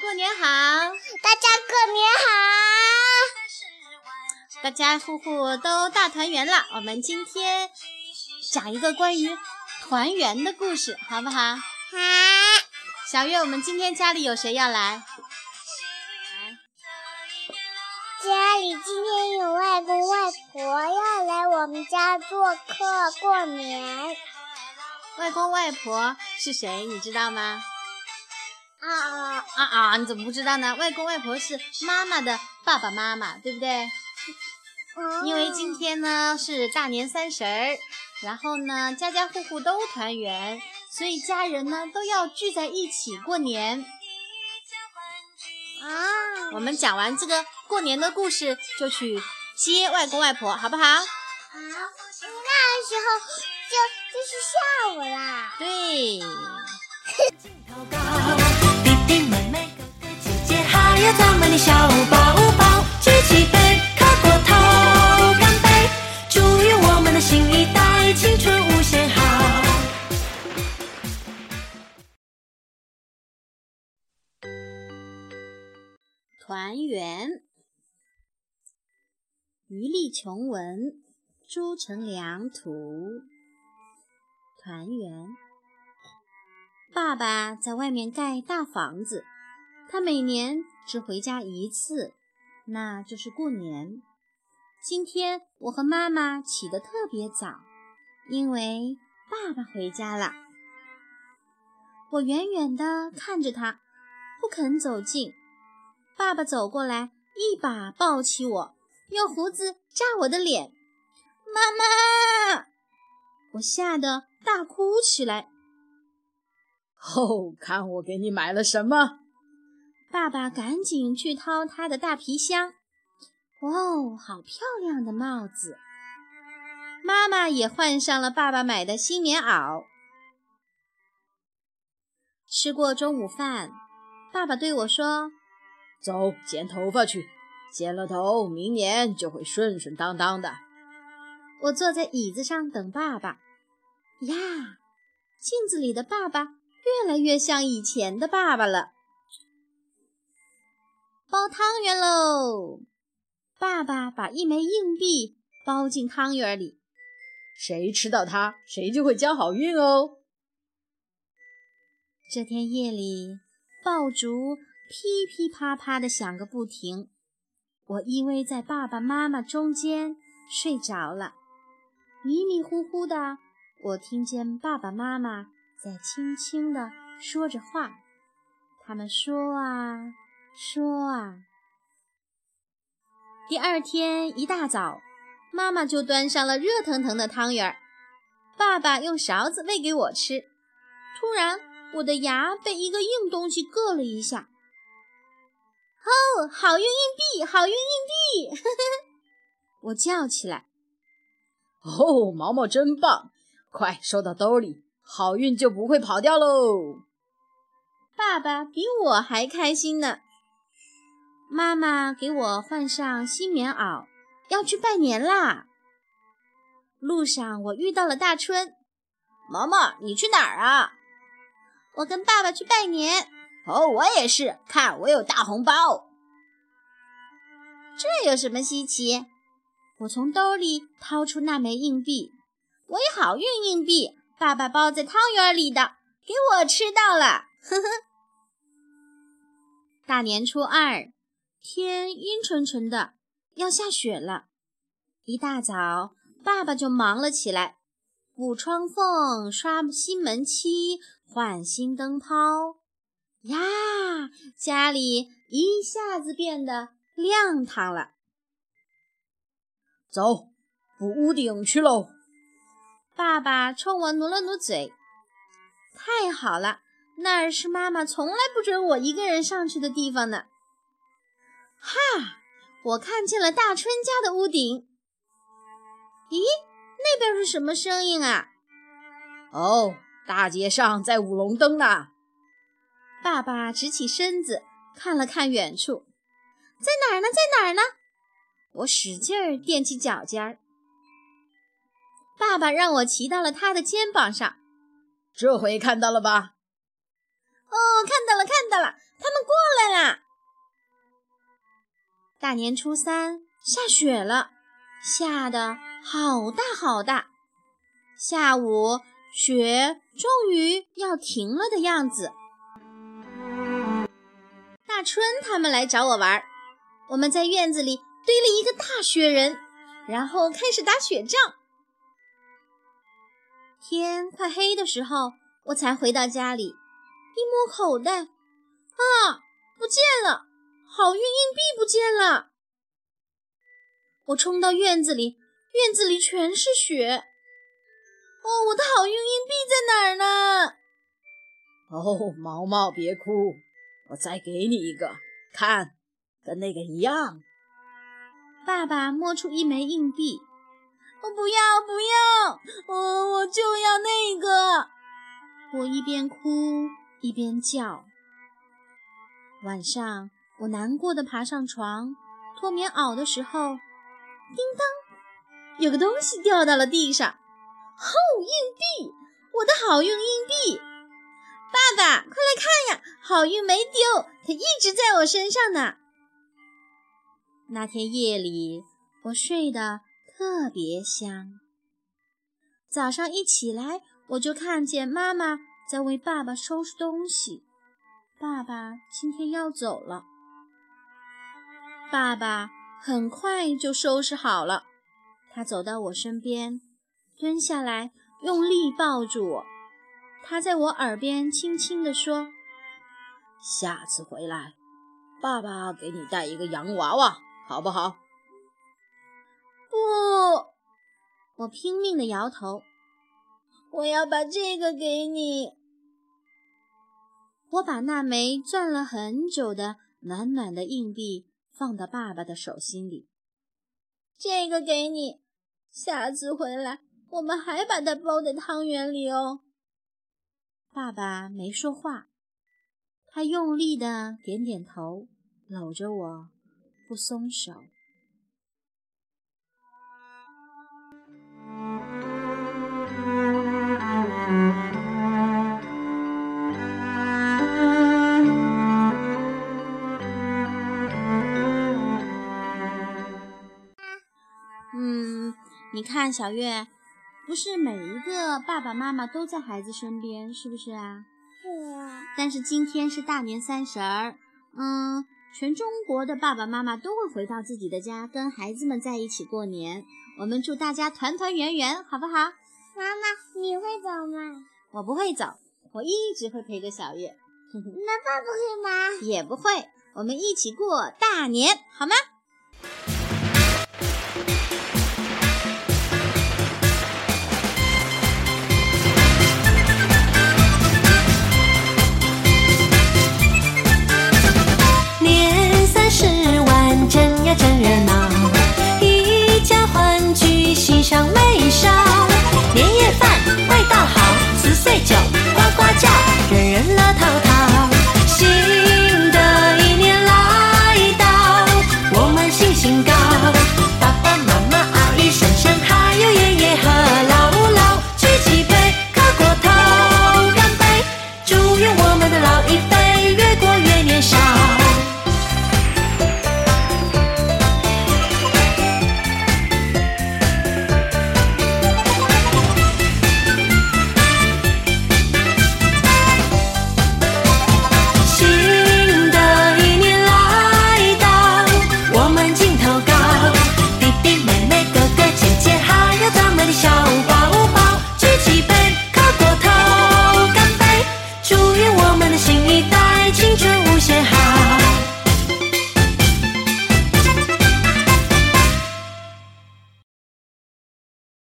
过年好！大家过年好！大家户户都大团圆了。我们今天讲一个关于团圆的故事，好不好？好。小月，我们今天家里有谁要来？家里今天有外公外婆要来我们家做客过年。外公外婆是谁？你知道吗？啊啊啊啊！你怎么不知道呢？外公外婆是妈妈的爸爸妈妈，对不对？因为今天呢是大年三十儿，然后呢家家户户都团圆，所以家人呢都要聚在一起过年。啊！我们讲完这个过年的故事，就去接外公外婆，好不好？好。那时候就就是下午啦。对。团圆，余力琼文，朱成良图。团圆。爸爸在外面盖大房子，他每年只回家一次，那就是过年。今天我和妈妈起得特别早，因为爸爸回家了。我远远地看着他，不肯走近。爸爸走过来，一把抱起我，用胡子扎我的脸。妈妈！我吓得大哭起来。哦，看我给你买了什么！爸爸赶紧去掏他的大皮箱。哦，好漂亮的帽子！妈妈也换上了爸爸买的新棉袄。吃过中午饭，爸爸对我说：“走，剪头发去，剪了头，明年就会顺顺当当的。”我坐在椅子上等爸爸。呀，镜子里的爸爸。越来越像以前的爸爸了。包汤圆喽！爸爸把一枚硬币包进汤圆里，谁吃到它，谁就会交好运哦。这天夜里，爆竹噼噼啪啪的响个不停。我依偎在爸爸妈妈中间睡着了，迷迷糊糊的，我听见爸爸妈妈。在轻轻地说着话，他们说啊说啊。第二天一大早，妈妈就端上了热腾腾的汤圆儿，爸爸用勺子喂给我吃。突然，我的牙被一个硬东西硌了一下。哦，好运硬币，好运硬币！呵呵，我叫起来。哦，毛毛真棒，快收到兜里。好运就不会跑掉喽！爸爸比我还开心呢。妈妈给我换上新棉袄，要去拜年啦。路上我遇到了大春。毛毛，你去哪儿啊？我跟爸爸去拜年。哦，我也是。看，我有大红包。这有什么稀奇？我从兜里掏出那枚硬币。我有好运硬币。爸爸包在汤圆里的，给我吃到了。呵呵。大年初二，天阴沉沉的，要下雪了。一大早，爸爸就忙了起来，补窗缝、刷新门漆、换新灯泡。呀，家里一下子变得亮堂了。走，补屋顶去喽。爸爸冲我努了努嘴，太好了，那儿是妈妈从来不准我一个人上去的地方呢。哈，我看见了大春家的屋顶。咦，那边是什么声音啊？哦，大街上在舞龙灯呢。爸爸直起身子看了看远处，在哪儿呢？在哪儿呢？我使劲儿踮起脚尖儿。爸爸让我骑到了他的肩膀上，这回看到了吧？哦，看到了，看到了，他们过来啦。大年初三下雪了，下的好大好大。下午雪终于要停了的样子。大春他们来找我玩，我们在院子里堆了一个大雪人，然后开始打雪仗。天快黑的时候，我才回到家里，一摸口袋，啊，不见了！好运硬币不见了！我冲到院子里，院子里全是雪。哦，我的好运硬币在哪儿呢？哦，毛毛别哭，我再给你一个，看，跟那个一样。爸爸摸出一枚硬币。我不要，不要！我我就要那个！我一边哭一边叫。晚上，我难过的爬上床脱棉袄的时候，叮当，有个东西掉到了地上。好硬币！我的好运硬币！爸爸，快来看呀！好运没丢，它一直在我身上呢。那天夜里，我睡得。特别香。早上一起来，我就看见妈妈在为爸爸收拾东西。爸爸今天要走了。爸爸很快就收拾好了，他走到我身边，蹲下来，用力抱住我。他在我耳边轻轻地说：“下次回来，爸爸给你带一个洋娃娃，好不好？”不，我拼命地摇头。我要把这个给你。我把那枚攥了很久的暖暖的硬币放到爸爸的手心里。这个给你，下次回来我们还把它包在汤圆里哦。爸爸没说话，他用力的点点头，搂着我不松手。嗯，你看小月，不是每一个爸爸妈妈都在孩子身边，是不是啊？是啊。但是今天是大年三十儿，嗯，全中国的爸爸妈妈都会回到自己的家，跟孩子们在一起过年。我们祝大家团团圆圆，好不好？妈妈，你会走吗？我不会走，我一直会陪着小月。那爸爸会吗？也不会，我们一起过大年，好吗？